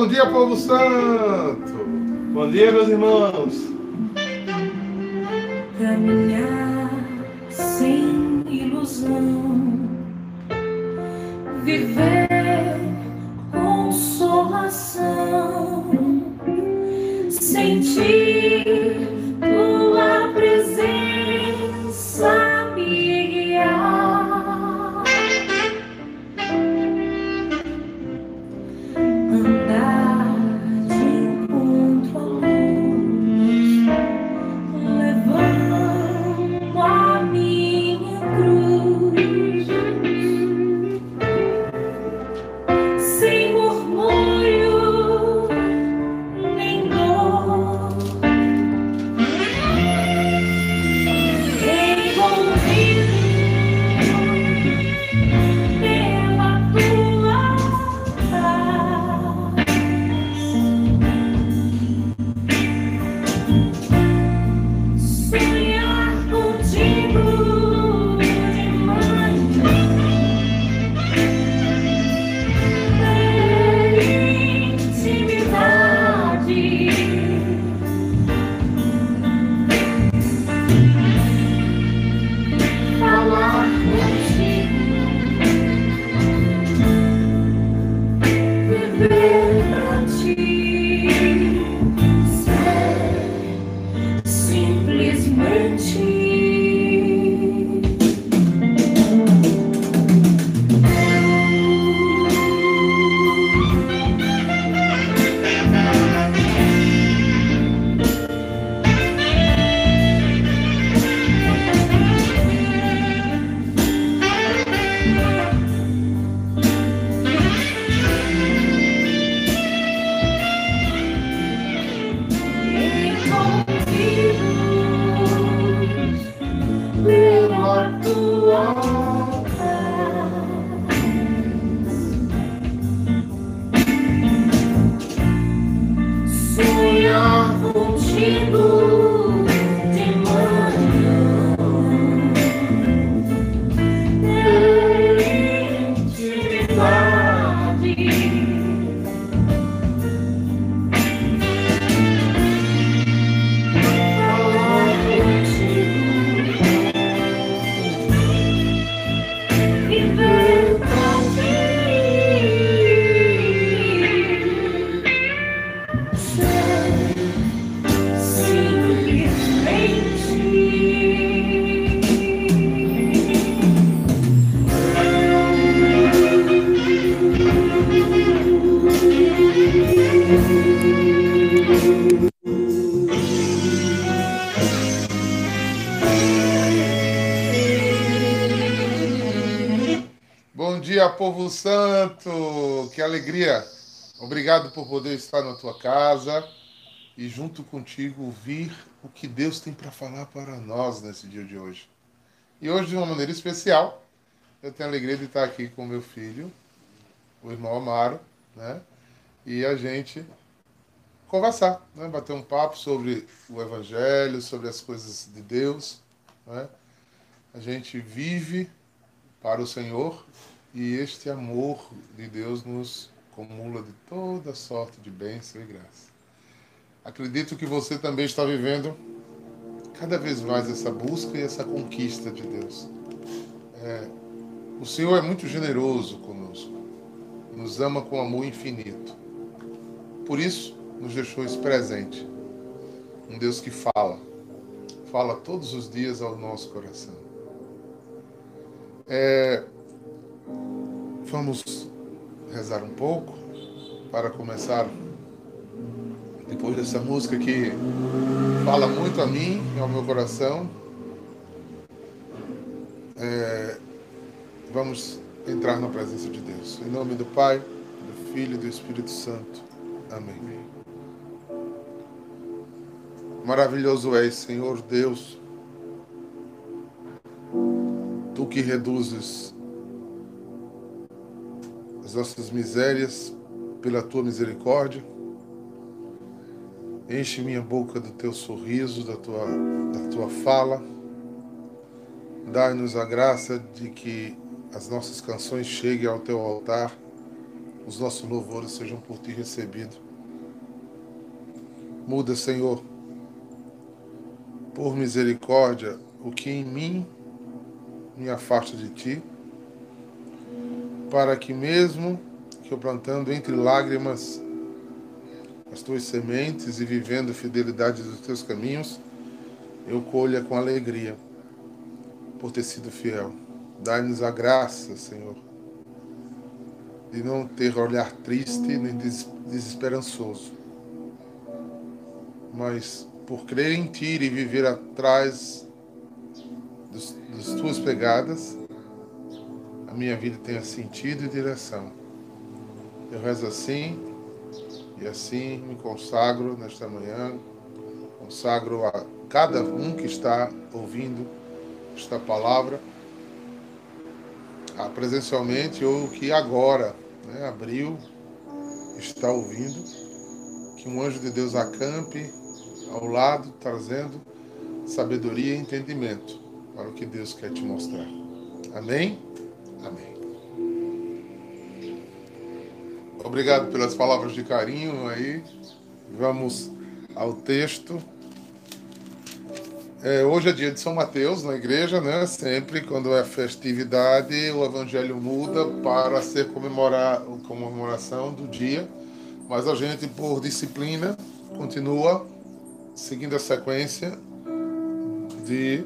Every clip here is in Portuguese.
Bom dia, povo santo! Bom dia, meus irmãos! Caminhar sem ilusão, viver consolação, sentir Sonhar contigo santo! Que alegria! Obrigado por poder estar na tua casa e junto contigo ouvir o que Deus tem para falar para nós nesse dia de hoje. E hoje, de uma maneira especial, eu tenho a alegria de estar aqui com meu filho, o irmão Amaro, né? E a gente conversar, né? bater um papo sobre o Evangelho, sobre as coisas de Deus. Né? A gente vive para o Senhor e este amor de Deus nos acumula de toda sorte de bênção e graça. Acredito que você também está vivendo cada vez mais essa busca e essa conquista de Deus. É, o Senhor é muito generoso conosco, nos ama com amor infinito. Por isso, nos deixou esse presente. Um Deus que fala, fala todos os dias ao nosso coração. É, vamos rezar um pouco para começar depois dessa música que fala muito a mim e ao meu coração. É, vamos entrar na presença de Deus. Em nome do Pai, do Filho e do Espírito Santo. Amém. Maravilhoso és, Senhor Deus, tu que reduzes as nossas misérias pela tua misericórdia. Enche minha boca do teu sorriso, da tua, da tua fala. Dai-nos a graça de que as nossas canções cheguem ao teu altar os nossos louvores sejam por ti recebidos. Muda, Senhor, por misericórdia, o que em mim me afasta de ti, para que mesmo que eu plantando entre lágrimas as tuas sementes e vivendo fidelidade dos teus caminhos, eu colha com alegria por ter sido fiel. Dai-nos a graça, Senhor, de não ter olhar triste nem desesperançoso, mas por crer em Ti e viver atrás das Tuas pegadas, a minha vida tenha sentido e direção. Eu rezo assim e assim me consagro nesta manhã, consagro a cada um que está ouvindo esta palavra, presencialmente ou que agora né, abriu, está ouvindo, que um anjo de Deus acampe ao lado, trazendo sabedoria e entendimento para o que Deus quer te mostrar. Amém? Amém. Obrigado pelas palavras de carinho aí. Vamos ao texto. É, hoje é dia de São Mateus na igreja, né? Sempre quando é festividade, o evangelho muda para ser comemorar, comemoração do dia. Mas a gente, por disciplina, continua seguindo a sequência de,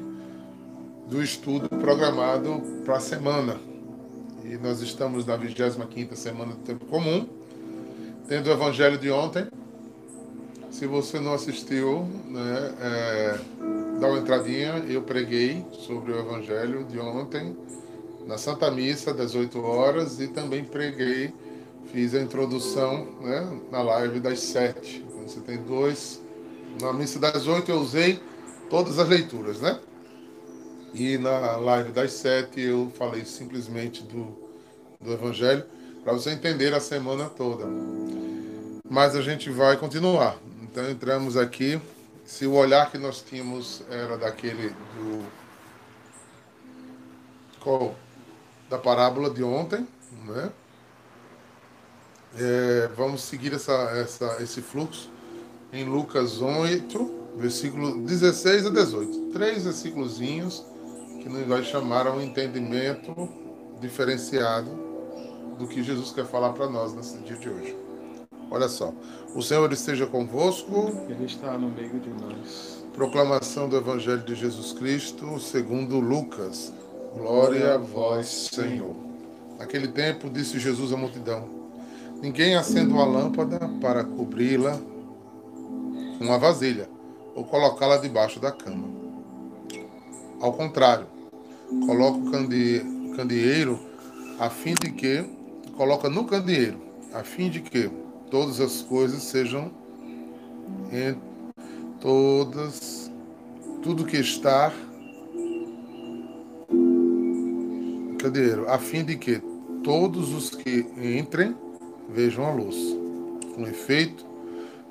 do estudo programado para a semana. E nós estamos na 25 semana do tempo comum, tendo o evangelho de ontem. Se você não assistiu, né, é, dá uma entradinha. Eu preguei sobre o evangelho de ontem na Santa Missa, das 8 horas, e também preguei, fiz a introdução né, na live das 7. Então, você tem dois na missa das oito eu usei todas as leituras, né? E na live das sete eu falei simplesmente do, do Evangelho para você entender a semana toda. Mas a gente vai continuar. Então entramos aqui. Se o olhar que nós tínhamos era daquele do qual, da parábola de ontem, né? É, vamos seguir essa, essa, esse fluxo em Lucas 8, versículo 16 a 18. Três versículozinhos que nos vai chamar a um entendimento diferenciado do que Jesus quer falar para nós nesse dia de hoje. Olha só. O Senhor esteja convosco. Ele está no meio de nós. Proclamação do Evangelho de Jesus Cristo, segundo Lucas. Glória a vós, Senhor. Naquele tempo disse Jesus à multidão: Ninguém acende uma lâmpada para cobri-la uma vasilha ou colocá-la debaixo da cama. Ao contrário, coloca o candeeiro a fim de que coloca no candeeiro a fim de que todas as coisas sejam em todas tudo que está candeeiro a fim de que todos os que entrem vejam a luz. Com efeito,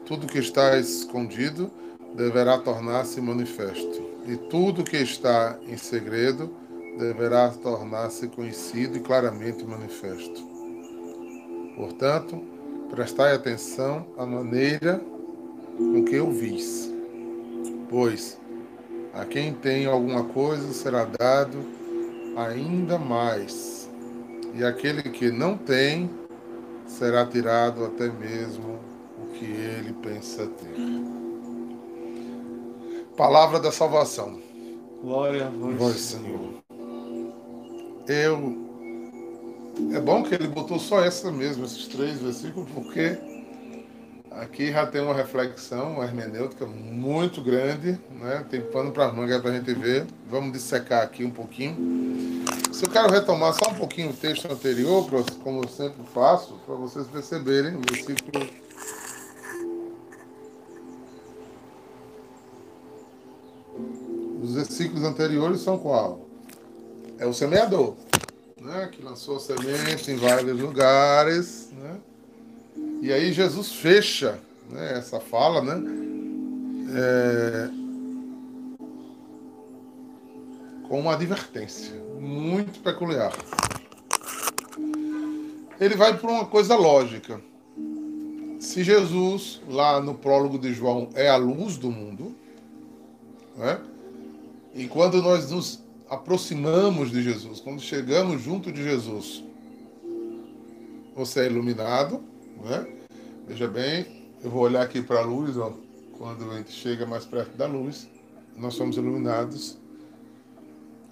tudo que está escondido deverá tornar-se manifesto, e tudo que está em segredo deverá tornar-se conhecido e claramente manifesto. Portanto, prestai atenção à maneira com que eu vis, pois a quem tem alguma coisa será dado ainda mais, e aquele que não tem será tirado até mesmo que ele pensa ter. Palavra da salvação. Glória a Vós, Senhor. Eu. É bom que ele botou só essa mesmo, esses três versículos, porque aqui já tem uma reflexão, uma hermenêutica muito grande, né? Tem pano para manga para a gente ver. Vamos dissecar aqui um pouquinho. Se eu quero retomar só um pouquinho o texto anterior, como eu sempre faço, para vocês perceberem, o versículo Os versículos anteriores são qual? É o semeador, né? que lançou semente em vários lugares. Né? E aí Jesus fecha né, essa fala, né? É, com uma advertência muito peculiar. ele vai por uma coisa lógica. Se Jesus, lá no prólogo de João, é a luz do mundo, né? e quando nós nos aproximamos de Jesus, quando chegamos junto de Jesus, você é iluminado, né? Veja bem, eu vou olhar aqui para a luz, ó. Quando a gente chega mais perto da luz, nós somos iluminados.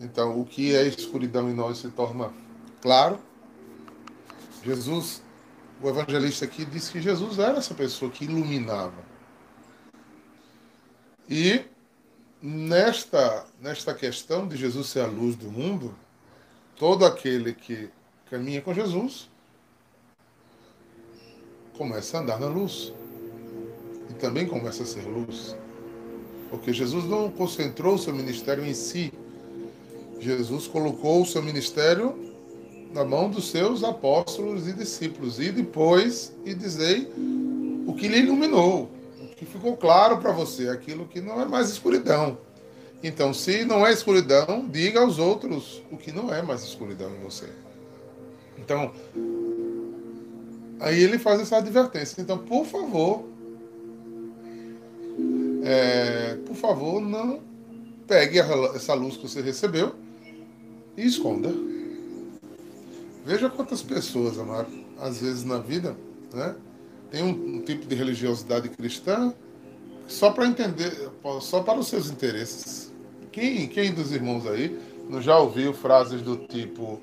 Então, o que é escuridão em nós se torna claro. Jesus, o evangelista aqui disse que Jesus era essa pessoa que iluminava. E nesta, nesta questão de Jesus ser a luz do mundo, todo aquele que caminha com Jesus começa a andar na luz. E também começa a ser luz. Porque Jesus não concentrou o seu ministério em si. Jesus colocou o seu ministério na mão dos seus apóstolos e discípulos. E depois, e dizei o que lhe iluminou, que ficou claro para você, aquilo que não é mais escuridão. Então, se não é escuridão, diga aos outros o que não é mais escuridão em você. Então, aí ele faz essa advertência. Então, por favor, é, por favor, não pegue essa luz que você recebeu e esconda. Veja quantas pessoas, amado, às vezes na vida, né, tem um, um tipo de religiosidade cristã só para entender, só para os seus interesses. Quem, quem dos irmãos aí não já ouviu frases do tipo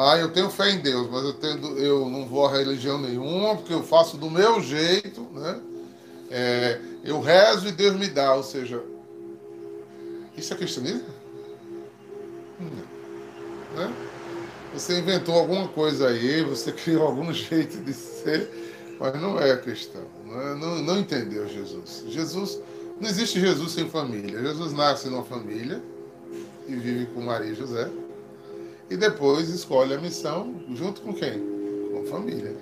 ah, eu tenho fé em Deus, mas eu, tenho, eu não vou a religião nenhuma, porque eu faço do meu jeito, né? É, eu rezo e Deus me dá, ou seja, isso é cristianismo? Não. Né? Você inventou alguma coisa aí, você criou algum jeito de ser, mas não é cristão. Não, é, não, não entendeu Jesus. Jesus não existe Jesus sem família. Jesus nasce numa família e vive com Maria e José. E depois escolhe a missão junto com quem? Com a família.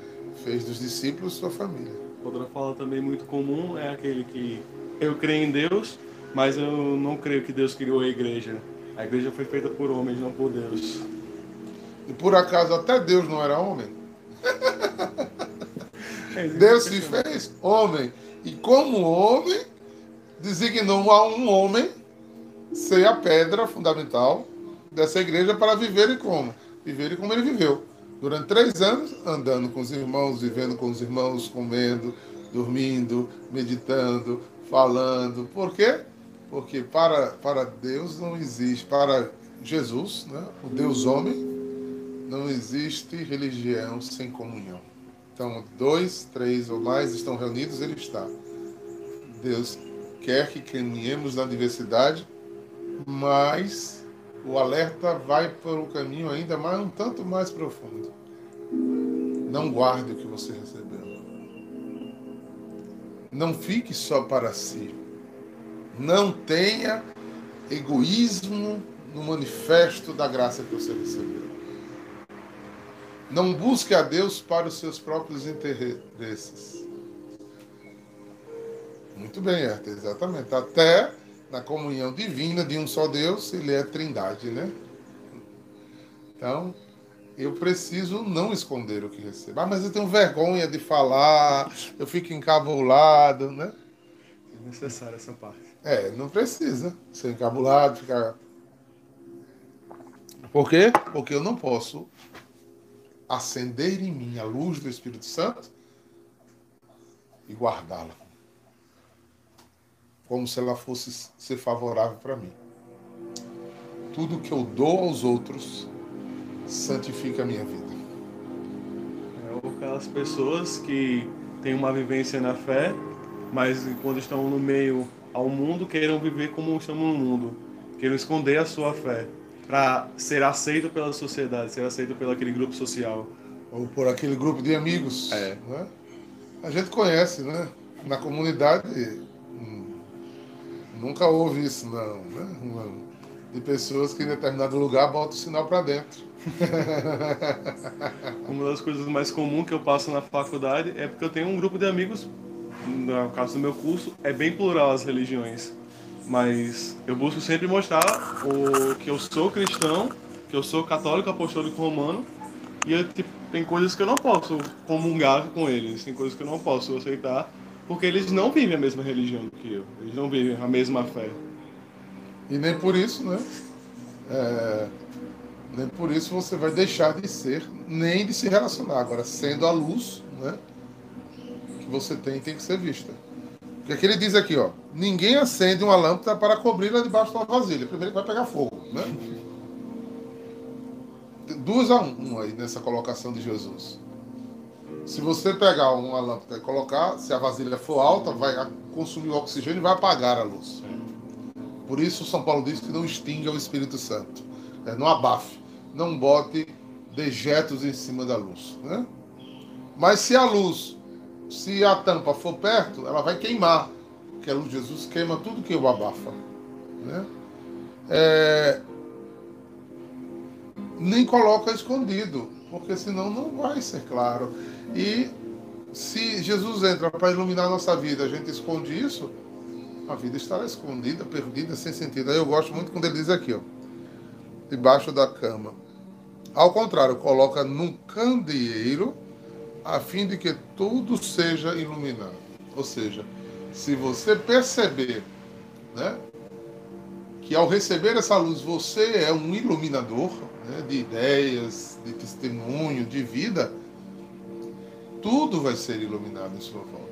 Fez dos discípulos sua família. Outra fala também muito comum é aquele que eu creio em Deus, mas eu não creio que Deus criou a igreja. A igreja foi feita por homens, não por Deus. E por acaso até Deus não era homem? Deus se fez homem. E como homem, designou a um homem ser a pedra fundamental dessa igreja para viver como? Viver como ele viveu. Durante três anos, andando com os irmãos, vivendo com os irmãos, comendo, dormindo, meditando, falando. Por quê? Porque para, para Deus não existe, para Jesus, né, o Deus homem, não existe religião sem comunhão. Então, dois, três ou mais estão reunidos, ele está. Deus quer que caminhemos na diversidade, mas o alerta vai por um caminho ainda mais um tanto mais profundo. Não guarde o que você recebeu. Não fique só para si. Não tenha egoísmo no manifesto da graça que você recebeu. Não busque a Deus para os seus próprios interesses. Muito bem, Herta, exatamente. Até na comunhão divina de um só Deus, ele é trindade, né? Então, eu preciso não esconder o que recebo. Ah, mas eu tenho vergonha de falar, eu fico encabulado, né? É necessária essa parte. É, não precisa ser encabulado, ficar. Por quê? Porque eu não posso acender em mim a luz do Espírito Santo e guardá-la como se ela fosse ser favorável para mim. Tudo que eu dou aos outros santifica a minha vida. É aquelas pessoas que têm uma vivência na fé, mas quando estão no meio ao mundo, queiram viver como estão no mundo, queiram esconder a sua fé para ser aceito pela sociedade, ser aceito pelo aquele grupo social. Ou por aquele grupo de amigos. É. Né? A gente conhece, né? Na comunidade Nunca houve isso, não. Né? De pessoas que em determinado lugar botam o sinal para dentro. Uma das coisas mais comuns que eu passo na faculdade é porque eu tenho um grupo de amigos, no caso do meu curso, é bem plural as religiões. Mas eu busco sempre mostrar o, que eu sou cristão, que eu sou católico apostólico romano, E eu, tipo, tem coisas que eu não posso comungar com eles, tem coisas que eu não posso aceitar, porque eles não vivem a mesma religião que eu, eles não vivem a mesma fé. E nem por isso, né? É, nem por isso você vai deixar de ser, nem de se relacionar. Agora, sendo a luz, né? Que você tem, tem que ser vista. Porque aqui ele diz aqui, ó, ninguém acende uma lâmpada para cobri-la debaixo de uma vasilha. Primeiro vai pegar fogo, né? Duas a um aí nessa colocação de Jesus. Se você pegar uma lâmpada e colocar, se a vasilha for alta, vai consumir o oxigênio e vai apagar a luz. Por isso São Paulo diz que não extinga o Espírito Santo. É, não abafe. Não bote dejetos em cima da luz. Né? Mas se a luz, se a tampa for perto, ela vai queimar. Porque a luz de Jesus queima tudo que o abafa. Né? É... Nem coloca escondido, porque senão não vai ser claro. E se Jesus entra para iluminar a nossa vida, a gente esconde isso, a vida estará escondida, perdida, sem sentido. Aí eu gosto muito quando ele diz aqui, ó, debaixo da cama. Ao contrário, coloca num candeeiro a fim de que tudo seja iluminado. Ou seja, se você perceber, né, que ao receber essa luz você é um iluminador né, de ideias, de testemunho, de vida, tudo vai ser iluminado em sua volta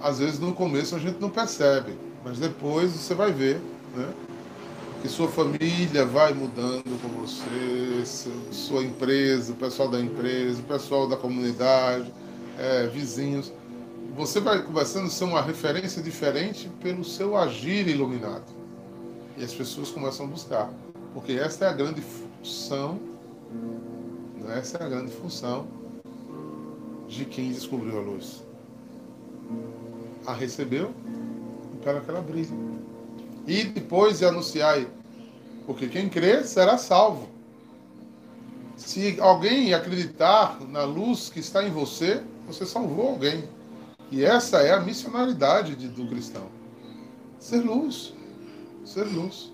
às vezes no começo a gente não percebe, mas depois você vai ver, né? Que sua família vai mudando com você, sua empresa, o pessoal da empresa, o pessoal da comunidade, é, vizinhos. Você vai começando a ser uma referência diferente pelo seu agir iluminado. E as pessoas começam a buscar. Porque essa é a grande função, né? essa é a grande função de quem descobriu a luz a recebeu e para que ela brilhe. E depois de anunciar, porque quem crê será salvo. Se alguém acreditar na luz que está em você, você salvou alguém. E essa é a missionaridade de, do cristão. Ser luz. Ser luz.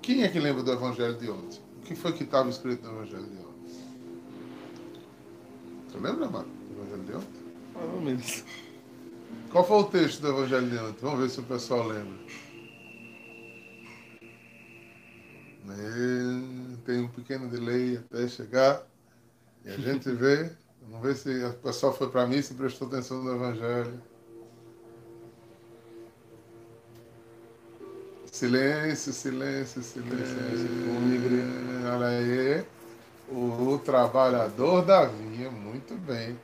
Quem é que lembra do evangelho de ontem? O que foi que estava escrito no evangelho de ontem? Você lembra, Marco, do evangelho de ontem? Mais ou menos. Qual foi o texto do Evangelho de ontem? Vamos ver se o pessoal lembra. Tem um pequeno delay até chegar. E a gente vê. Vamos ver se o pessoal foi para mim e prestou atenção no Evangelho. Silêncio, silêncio, silêncio. Olha aí. O, o trabalhador da vinha, muito bem.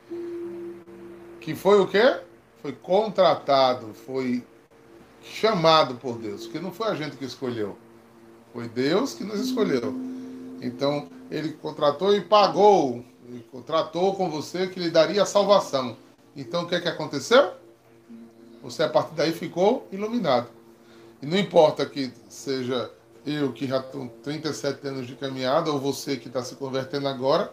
Que foi o quê? foi contratado, foi chamado por Deus, que não foi a gente que escolheu, foi Deus que nos escolheu. Então, ele contratou e pagou, ele contratou com você que lhe daria a salvação. Então, o que é que aconteceu? Você, a partir daí, ficou iluminado. E não importa que seja eu, que já estou 37 anos de caminhada, ou você que está se convertendo agora,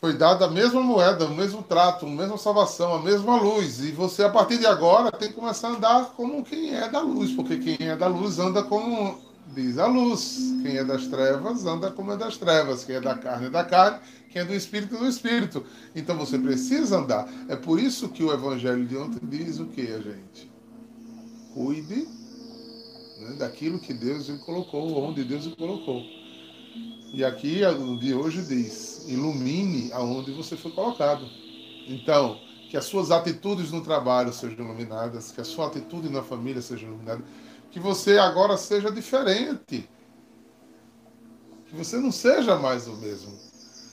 foi dada a mesma moeda, o mesmo trato, a mesma salvação, a mesma luz. E você, a partir de agora, tem que começar a andar como quem é da luz, porque quem é da luz anda como diz a luz. Quem é das trevas anda como é das trevas. Quem é da carne é da carne. Quem é do espírito é do espírito. Então você precisa andar. É por isso que o evangelho de ontem diz o que, a gente? Cuide né, daquilo que Deus lhe colocou, onde Deus lhe colocou. E aqui, o de hoje diz: ilumine aonde você foi colocado. Então, que as suas atitudes no trabalho sejam iluminadas, que a sua atitude na família seja iluminada, que você agora seja diferente. Que você não seja mais o mesmo.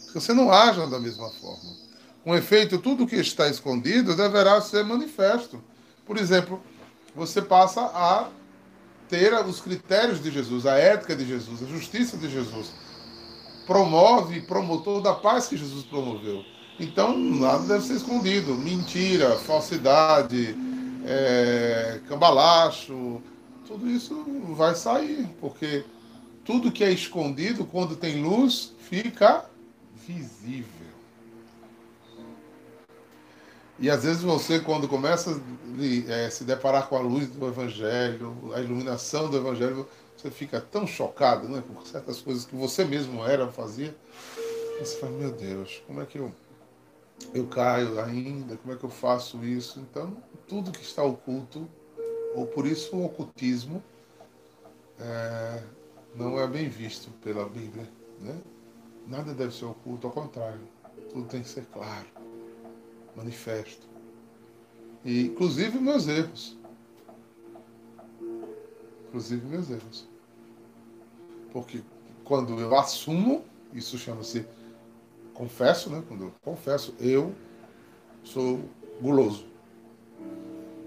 Que você não haja da mesma forma. Com efeito, tudo que está escondido deverá ser manifesto. Por exemplo, você passa a ter os critérios de Jesus, a ética de Jesus, a justiça de Jesus promove promotor da paz que Jesus promoveu. Então, nada deve ser escondido. Mentira, falsidade, é, cambalacho, tudo isso vai sair, porque tudo que é escondido, quando tem luz, fica visível. E às vezes você, quando começa a é, se deparar com a luz do Evangelho, a iluminação do Evangelho, você fica tão chocado né, por certas coisas que você mesmo era, fazia. Você fala, meu Deus, como é que eu, eu caio ainda? Como é que eu faço isso? Então, tudo que está oculto, ou por isso o ocultismo, é, não é bem visto pela Bíblia. Né? Nada deve ser oculto, ao contrário, tudo tem que ser claro, manifesto. E, inclusive meus erros. Inclusive meus erros. Porque quando eu assumo, isso chama-se confesso, né? Quando eu confesso, eu sou guloso.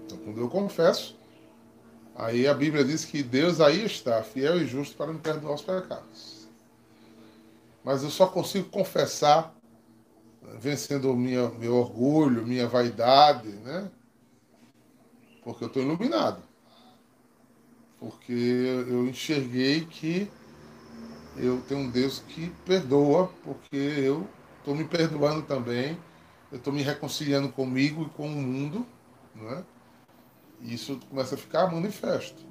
Então, quando eu confesso, aí a Bíblia diz que Deus aí está, fiel e justo para me perdoar os pecados. Mas eu só consigo confessar vencendo minha, meu orgulho, minha vaidade, né? Porque eu estou iluminado. Porque eu enxerguei que eu tenho um Deus que perdoa, porque eu estou me perdoando também, eu estou me reconciliando comigo e com o mundo, não é? Isso começa a ficar manifesto.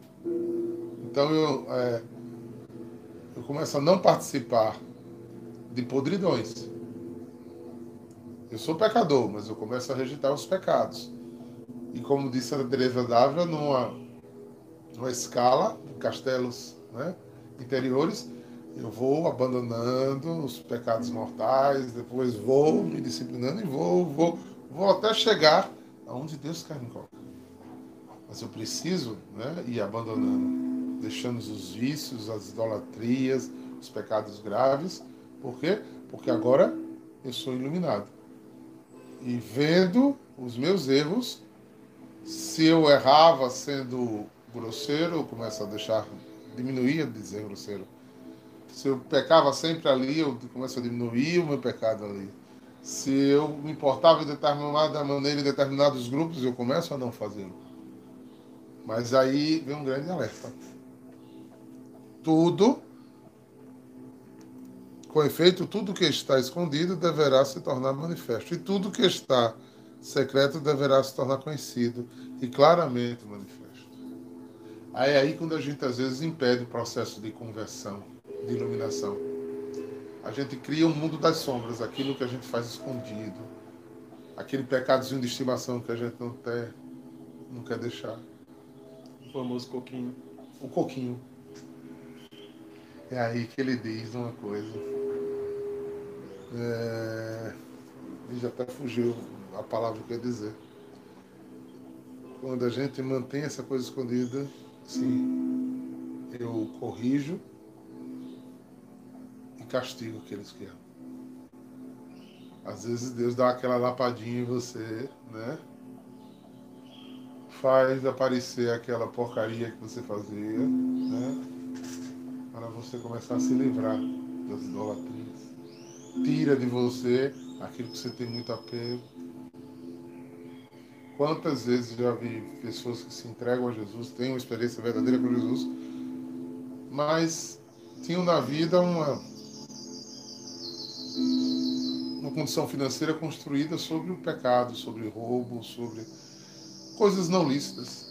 Então eu, é, eu começo a não participar de podridões. Eu sou pecador, mas eu começo a rejeitar os pecados. E como disse a Teresa d'Ávila, numa, numa escala de castelos né, interiores, eu vou abandonando os pecados mortais, depois vou me disciplinando e vou, vou, vou até chegar aonde Deus quer me colocar. Mas eu preciso né, ir abandonando, deixando os vícios, as idolatrias, os pecados graves. Por quê? Porque agora eu sou iluminado. E vendo os meus erros, se eu errava sendo grosseiro, eu começo a deixar, diminuir dizer grosseiro se eu pecava sempre ali, eu começo a diminuir o meu pecado ali. Se eu me importava de determinada maneira em determinados grupos, eu começo a não fazê-lo. Mas aí vem um grande alerta. Tudo, com efeito, tudo que está escondido deverá se tornar manifesto. E tudo que está secreto deverá se tornar conhecido e claramente manifesto. Aí é aí quando a gente às vezes impede o processo de conversão de iluminação. A gente cria um mundo das sombras, aquilo que a gente faz escondido, aquele pecadozinho de estimação que a gente não, ter, não quer deixar. O famoso coquinho. O coquinho. É aí que ele diz uma coisa. É... Já até fugiu a palavra que eu ia dizer. Quando a gente mantém essa coisa escondida, sim, eu corrijo castigo aqueles que amam. Às vezes Deus dá aquela lapadinha em você, né? Faz aparecer aquela porcaria que você fazia, né? Para você começar a se livrar das idolatrias. Tira de você aquilo que você tem muito apego. Quantas vezes já vi pessoas que se entregam a Jesus, têm uma experiência verdadeira com Jesus, mas tinham na vida uma uma condição financeira construída sobre o pecado, sobre roubo, sobre coisas não lícitas.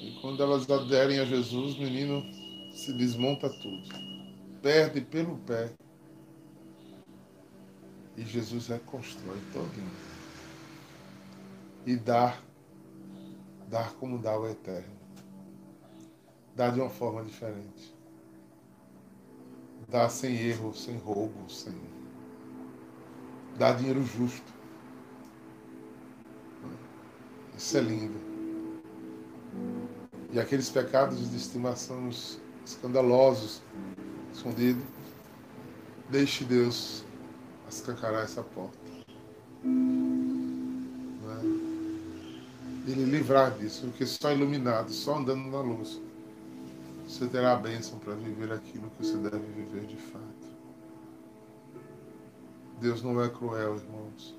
E quando elas aderem a Jesus, o menino se desmonta tudo, perde pelo pé. E Jesus reconstrói todinho. E dá, dá como dá o eterno. Dá de uma forma diferente. Dá sem erro, sem roubo, sem dar dinheiro justo. Isso é lindo. E aqueles pecados de estimação escandalosos, escondidos, deixe Deus escancarar essa porta. Né? Ele livrar disso, porque só iluminado, só andando na luz, você terá a bênção para viver aquilo que você deve viver de fato. Deus não é cruel, irmãos.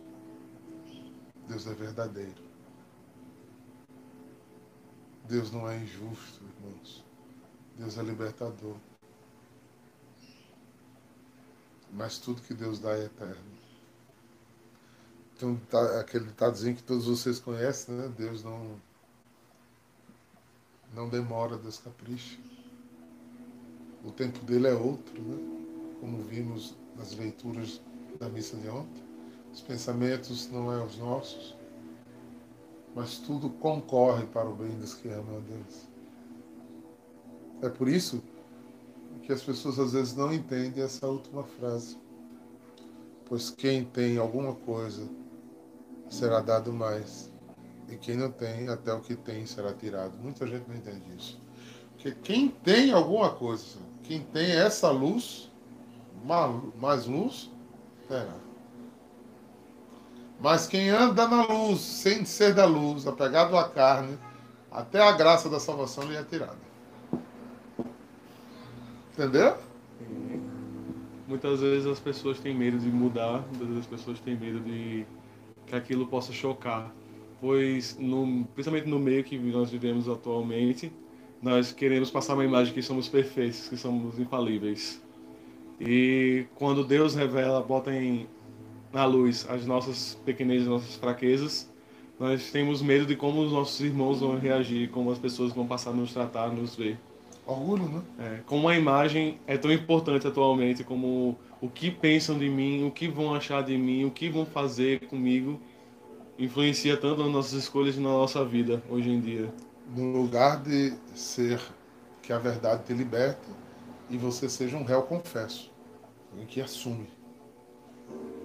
Deus é verdadeiro. Deus não é injusto, irmãos. Deus é libertador. Mas tudo que Deus dá é eterno. Então, tá, aquele ditadozinho que todos vocês conhecem, né? Deus não, não demora, Deus capricha. O tempo dele é outro, né? Como vimos nas leituras da missa de ontem. Os pensamentos não é os nossos, mas tudo concorre para o bem dos que amam a Deus. É por isso que as pessoas às vezes não entendem essa última frase. Pois quem tem alguma coisa será dado mais, e quem não tem, até o que tem será tirado. Muita gente não entende isso. Porque quem tem alguma coisa, quem tem essa luz, mais luz, terá. Mas quem anda na luz, sem ser da luz, apegado à carne, até a graça da salvação lhe é tirada. Entendeu? Muitas vezes as pessoas têm medo de mudar, muitas vezes as pessoas têm medo de que aquilo possa chocar, pois no, principalmente no meio que nós vivemos atualmente, nós queremos passar uma imagem que somos perfeitos, que somos infalíveis. E quando Deus revela, bota em, na luz as nossas pequenezas, nossas fraquezas, nós temos medo de como os nossos irmãos vão reagir, como as pessoas vão passar a nos tratar, nos ver. Orgulho, né? É, como a imagem é tão importante atualmente, como o que pensam de mim, o que vão achar de mim, o que vão fazer comigo, influencia tanto nas nossas escolhas e na nossa vida hoje em dia. No lugar de ser que a verdade te liberte e você seja um réu confesso, que assume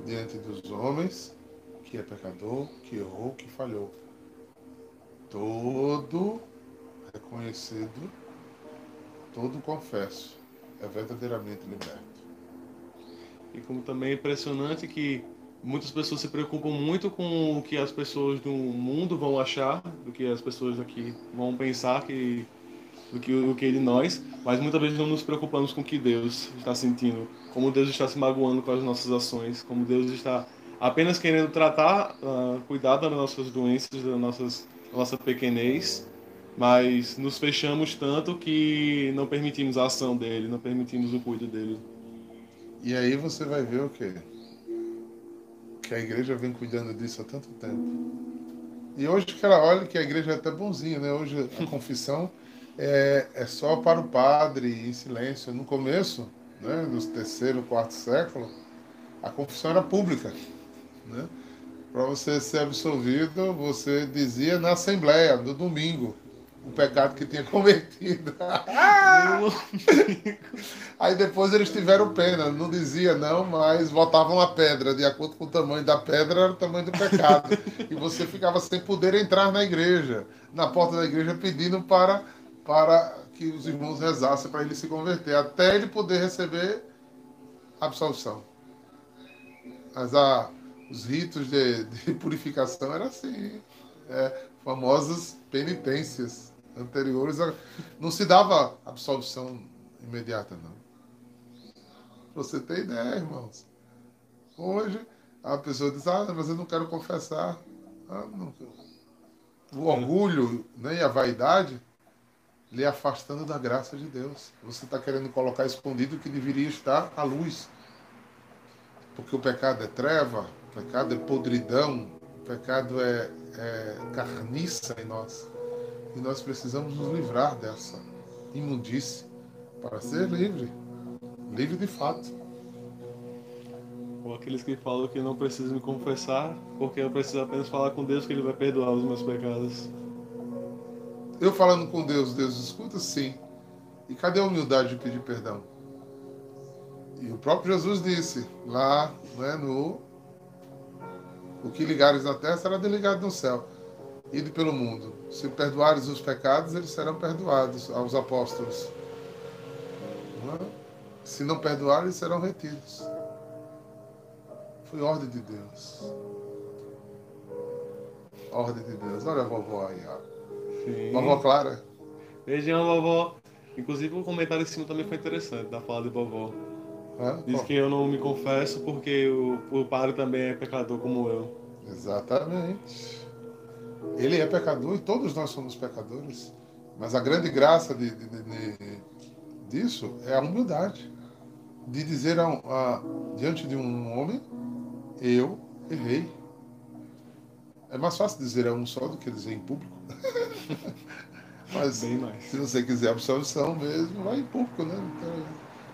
diante dos homens que é pecador, que errou, que falhou. Todo reconhecido, todo confesso é verdadeiramente liberto. E como também é impressionante que muitas pessoas se preocupam muito com o que as pessoas do mundo vão achar, do que as pessoas aqui vão pensar que do que o que de nós, mas muitas vezes não nos preocupamos com o que Deus está sentindo, como Deus está se magoando com as nossas ações, como Deus está apenas querendo tratar, uh, cuidar das nossas doenças, da nossas, da nossa pequenez, mas nos fechamos tanto que não permitimos a ação dele, não permitimos o cuidado dele. E aí você vai ver o quê? Que a igreja vem cuidando disso há tanto tempo. E hoje que ela olha que a igreja é até bonzinha, né? Hoje a confissão é, é só para o padre em silêncio. No começo, né, no terceiro, quarto século, a confissão era pública. Né? Para você ser absolvido, você dizia na assembleia, no domingo, o pecado que tinha cometido. Aí depois eles tiveram pena, não dizia não, mas botavam a pedra, de acordo com o tamanho da pedra, era o tamanho do pecado. E você ficava sem poder entrar na igreja, na porta da igreja, pedindo para, para que os irmãos rezassem para ele se converter, até ele poder receber absolvição. Mas a, os ritos de, de purificação eram assim, é, famosas penitências anteriores. Não se dava absolvição imediata, não. Você tem ideia, irmãos. Hoje, a pessoa diz, ah, mas eu não quero confessar. Ah, não. O orgulho né, e a vaidade lhe afastando da graça de Deus. Você está querendo colocar escondido o que deveria estar à luz. Porque o pecado é treva, o pecado é podridão, o pecado é, é carniça em nós. E nós precisamos nos livrar dessa imundície para ser livre. Livre de fato. Ou aqueles que falam que não precisam me confessar, porque eu preciso apenas falar com Deus que Ele vai perdoar os meus pecados. Eu falando com Deus, Deus escuta? Sim. E cadê a humildade de pedir perdão? E o próprio Jesus disse lá né, no O que ligares na terra será delegado no céu. Ide pelo mundo. Se perdoares os pecados, eles serão perdoados aos apóstolos. É? Se não perdoares, serão retidos. Foi ordem de Deus. Ordem de Deus. Olha a vovó aí, ó. Sim. Vovó Clara. Beijão, vovó. Inclusive, o comentário em cima também foi interessante, da fala de vovó. Hã? Diz que eu não me confesso porque o, o padre também é pecador como eu. Exatamente. Ele é pecador e todos nós somos pecadores. Mas a grande graça de, de- de- de- disso é a humildade. De dizer a, a- diante de um homem, eu errei. É mais fácil dizer a um só do que dizer em público. Mas Bem mais. se você quiser absolvição mesmo, vai em público, né? Então,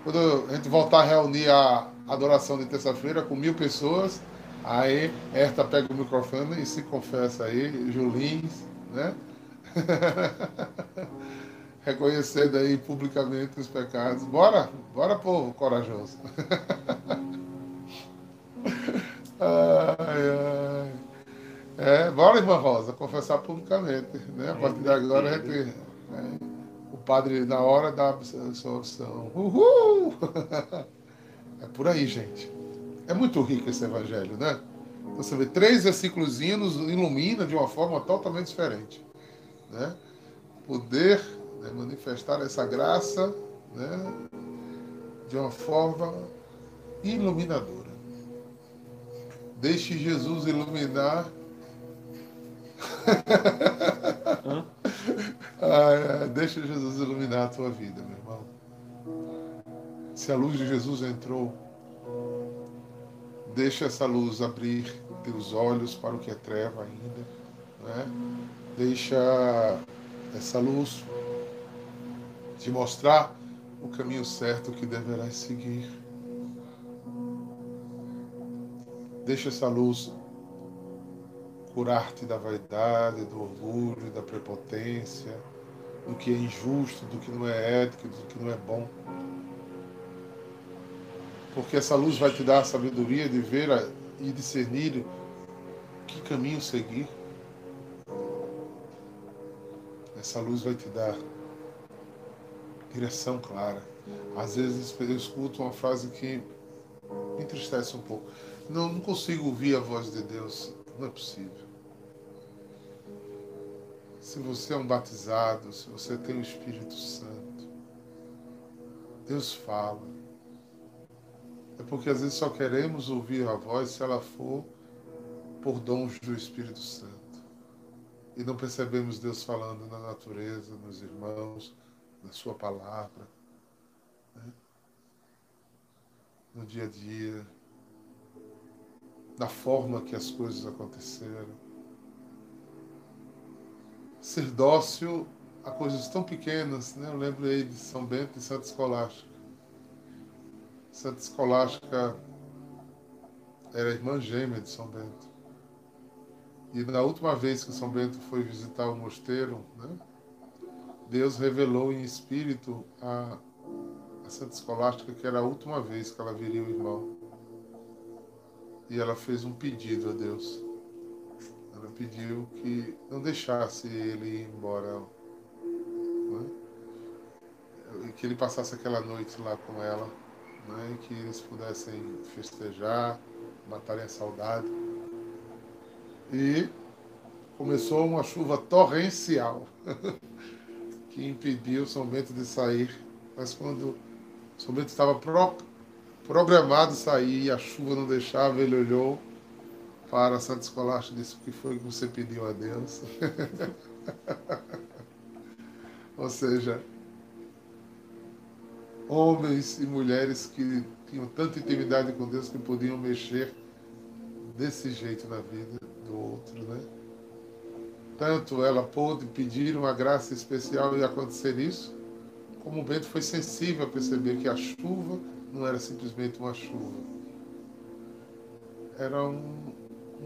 quando a gente voltar a reunir a, adoração de terça-feira com mil pessoas. Aí, Herta pega o microfone e se confessa aí, Julins, né? Reconhecendo aí publicamente os pecados. Bora, bora, povo corajoso. ai, ai. É, bora, irmã Rosa, confessar publicamente. Né? A partir de agora a gente. né? O padre, na hora da absolvição. Uhul! É por aí, gente. É muito rico esse evangelho, né? Você vê três versículos nos ilumina de uma forma totalmente diferente. Né? Poder né, manifestar essa graça né, de uma forma iluminadora. Deixe Jesus iluminar. Ai, ai, deixa Jesus iluminar a tua vida, meu irmão. Se a luz de Jesus entrou, deixa essa luz abrir teus olhos para o que é treva ainda. Né? Deixa essa luz te mostrar o caminho certo que deverás seguir. Deixa essa luz curar-te da vaidade, do orgulho, da prepotência, do que é injusto, do que não é ético, do que não é bom. Porque essa luz vai te dar a sabedoria de ver e discernir que caminho seguir. Essa luz vai te dar direção clara. Às vezes eu escuto uma frase que me entristece um pouco. Não, não consigo ouvir a voz de Deus. Não é possível. Se você é um batizado, se você tem o Espírito Santo, Deus fala. É porque às vezes só queremos ouvir a voz se ela for por dons do Espírito Santo. E não percebemos Deus falando na natureza, nos irmãos, na Sua palavra, né? no dia a dia, na forma que as coisas aconteceram. Ser dócil a coisas tão pequenas, né? Eu lembro aí de São Bento e Santa Escolástica. Santa Escolástica era irmã gêmea de São Bento. E na última vez que São Bento foi visitar o mosteiro, né, Deus revelou em espírito a, a Santa Escolástica que era a última vez que ela viria o irmão. E ela fez um pedido a Deus. Pediu que não deixasse ele ir embora. Né? Que ele passasse aquela noite lá com ela. Né? Que eles pudessem festejar, matarem a saudade. E começou uma chuva torrencial que impediu São Bento de sair. Mas quando São Bento estava pro, programado sair e a chuva não deixava, ele olhou para Santa Escolástica e disse: que foi que você pediu a Deus? Ou seja, homens e mulheres que tinham tanta intimidade com Deus que podiam mexer desse jeito na vida do outro, né? Tanto ela pôde pedir uma graça especial e acontecer isso, como o Bento foi sensível a perceber que a chuva não era simplesmente uma chuva. Era um,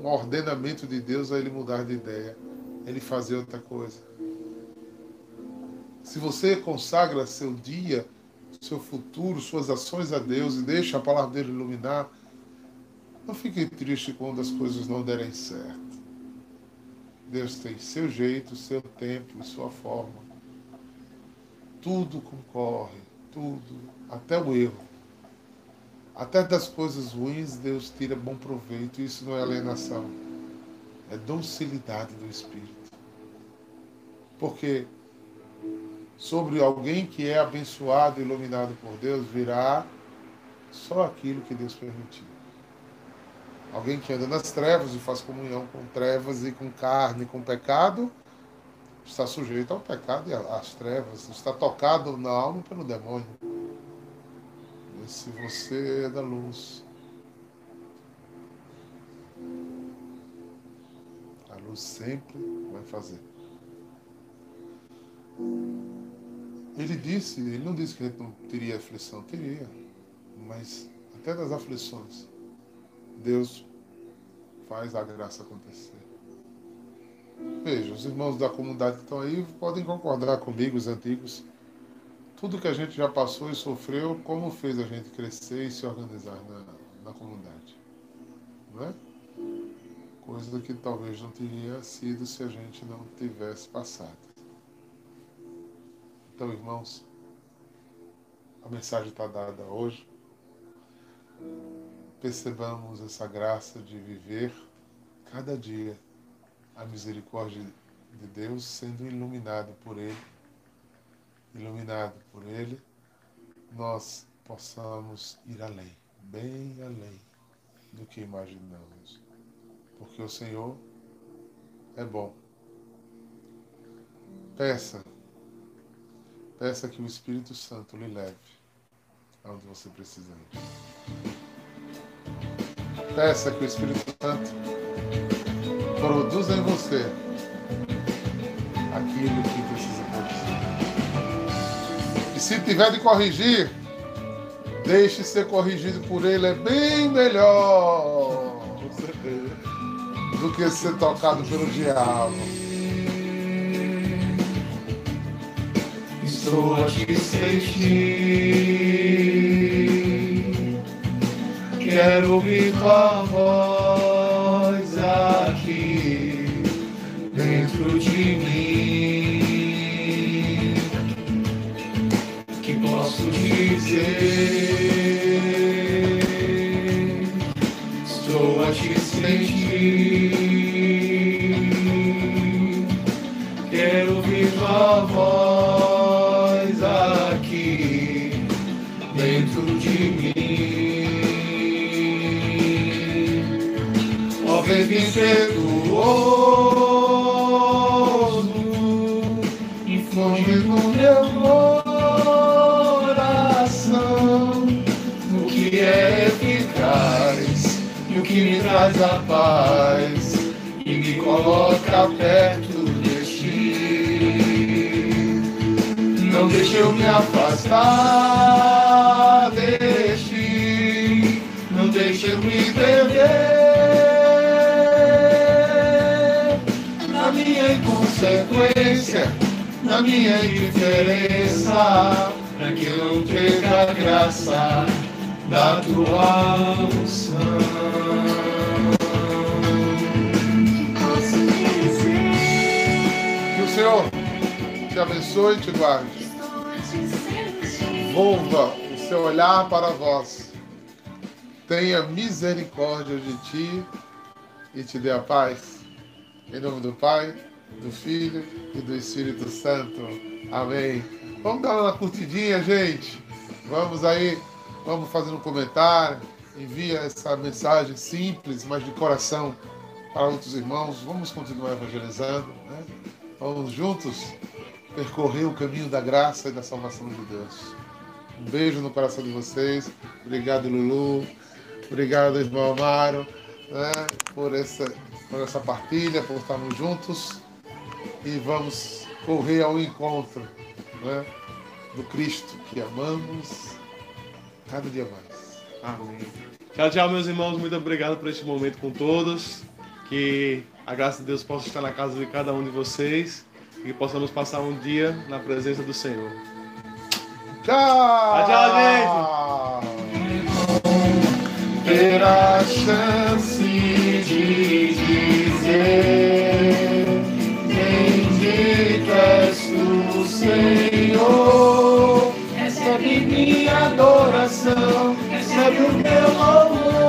um ordenamento de Deus a ele mudar de ideia, ele fazer outra coisa. Se você consagra seu dia, seu futuro, suas ações a Deus e deixa a palavra dele iluminar, não fique triste quando as coisas não derem certo. Deus tem seu jeito, seu tempo e sua forma. Tudo concorre, tudo, até o erro. Até das coisas ruins Deus tira bom proveito. Isso não é alienação, é docilidade do Espírito. Porque sobre alguém que é abençoado e iluminado por Deus virá só aquilo que Deus permitiu. Alguém que anda nas trevas e faz comunhão com trevas e com carne, com pecado, está sujeito ao pecado e às trevas, está tocado na alma pelo demônio. Se você é da luz, a luz sempre vai fazer. Ele disse, ele não disse que gente não teria aflição, teria, mas até das aflições, Deus faz a graça acontecer. Veja, os irmãos da comunidade que estão aí podem concordar comigo, os antigos. Tudo que a gente já passou e sofreu, como fez a gente crescer e se organizar na, na comunidade. Não é? Coisa que talvez não teria sido se a gente não tivesse passado. Então, irmãos, a mensagem está dada hoje. Percebamos essa graça de viver cada dia a misericórdia de Deus sendo iluminado por Ele, iluminado por Ele, nós possamos ir além, bem além do que imaginamos. Porque o Senhor é bom. Peça, peça que o Espírito Santo lhe leve aonde você precisa ir. Peça que o Espírito Santo produza em você aquilo que se tiver de corrigir, deixe ser corrigido por ele, é bem melhor do que ser tocado pelo diabo. Estou a te sentir. Quero ouvir tua voz aqui dentro de mim. Quero ouvir tua voz aqui dentro de mim. Ó, vem impetuoso, infunde no meu coração o que é eficaz e o que me traz a paz e me coloca perto deixe eu me afastar de ti, não deixe eu me perder na minha inconsequência, na minha indiferença, para que eu não perca a graça da tua unção. Senhor te abençoe e te guarde. Volva o seu olhar para vós. Tenha misericórdia de ti e te dê a paz. Em nome do Pai, do Filho e do Espírito Santo. Amém. Vamos dar uma curtidinha, gente. Vamos aí, vamos fazer um comentário. Envia essa mensagem simples, mas de coração para outros irmãos. Vamos continuar evangelizando. Né? Vamos juntos percorrer o caminho da graça e da salvação de Deus. Um beijo no coração de vocês. Obrigado, Lulu. Obrigado, irmão Amaro, né, por, essa, por essa partilha, por estarmos juntos. E vamos correr ao encontro né, do Cristo que amamos cada dia mais. Amém. Tchau, tchau, meus irmãos. Muito obrigado por este momento com todos. Que a graça de Deus possa estar na casa de cada um de vocês e que possamos passar um dia na presença do Senhor. Tchau! Tchau, gente! Ter a chance de dizer Bendito és tu, Senhor Recebe minha adoração Recebe o meu louvor